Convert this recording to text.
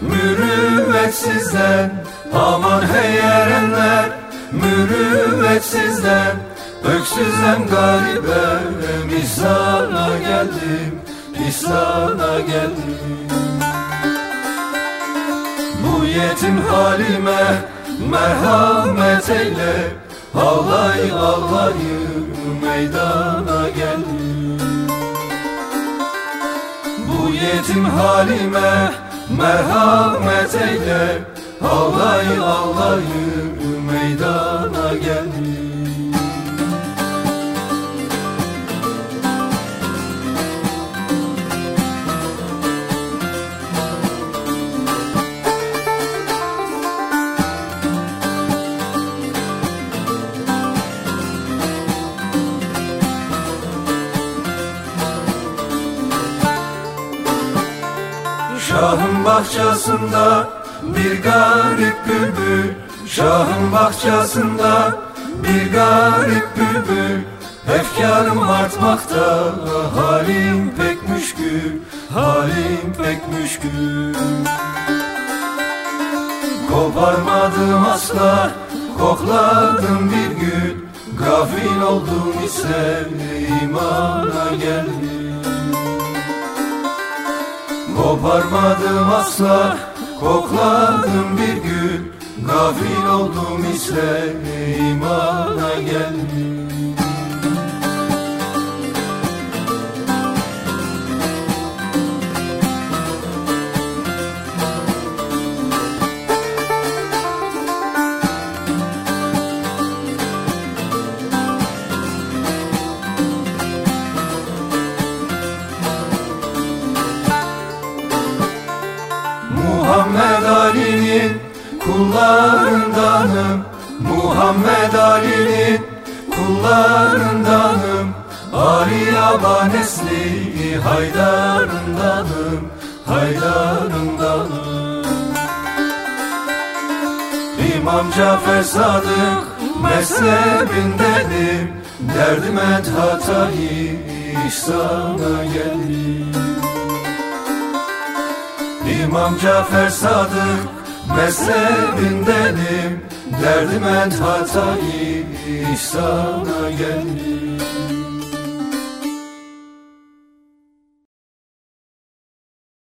hey erenler mürüvvetsizden Aman hey erenler. Mürüvvetsizden Öksüzem garibem İhsana geldim İhsana geldim. Bu yetim halime merhamet eyle. Ağlay ağlayı meydana geldim. Bu yetim halime merhamet eyle Ağlay ağlayı meydana Şahın bahçesinde bir garip bülbül. Şahın bahçesinde bir garip bülbül. Efkarım artmakta halim pek müşkül Halim pek müşkül. Koparmadım asla kokladım bir gün Gafil oldum ise imana geldim Koparmadım asla Kokladım bir gün. Gafil oldum ise imana geldim Ali'nin kullarındanım. Muhammed Ali'nin kullarındanım. Ali Aba nesli haydarındanım Haydarındanım. İmam Cafer Sadık mezhebindenim Derdim et hatayı ihsana geldim İmam Cafer Sadık mezhebindenim Derdim et hatayı ihsana geldim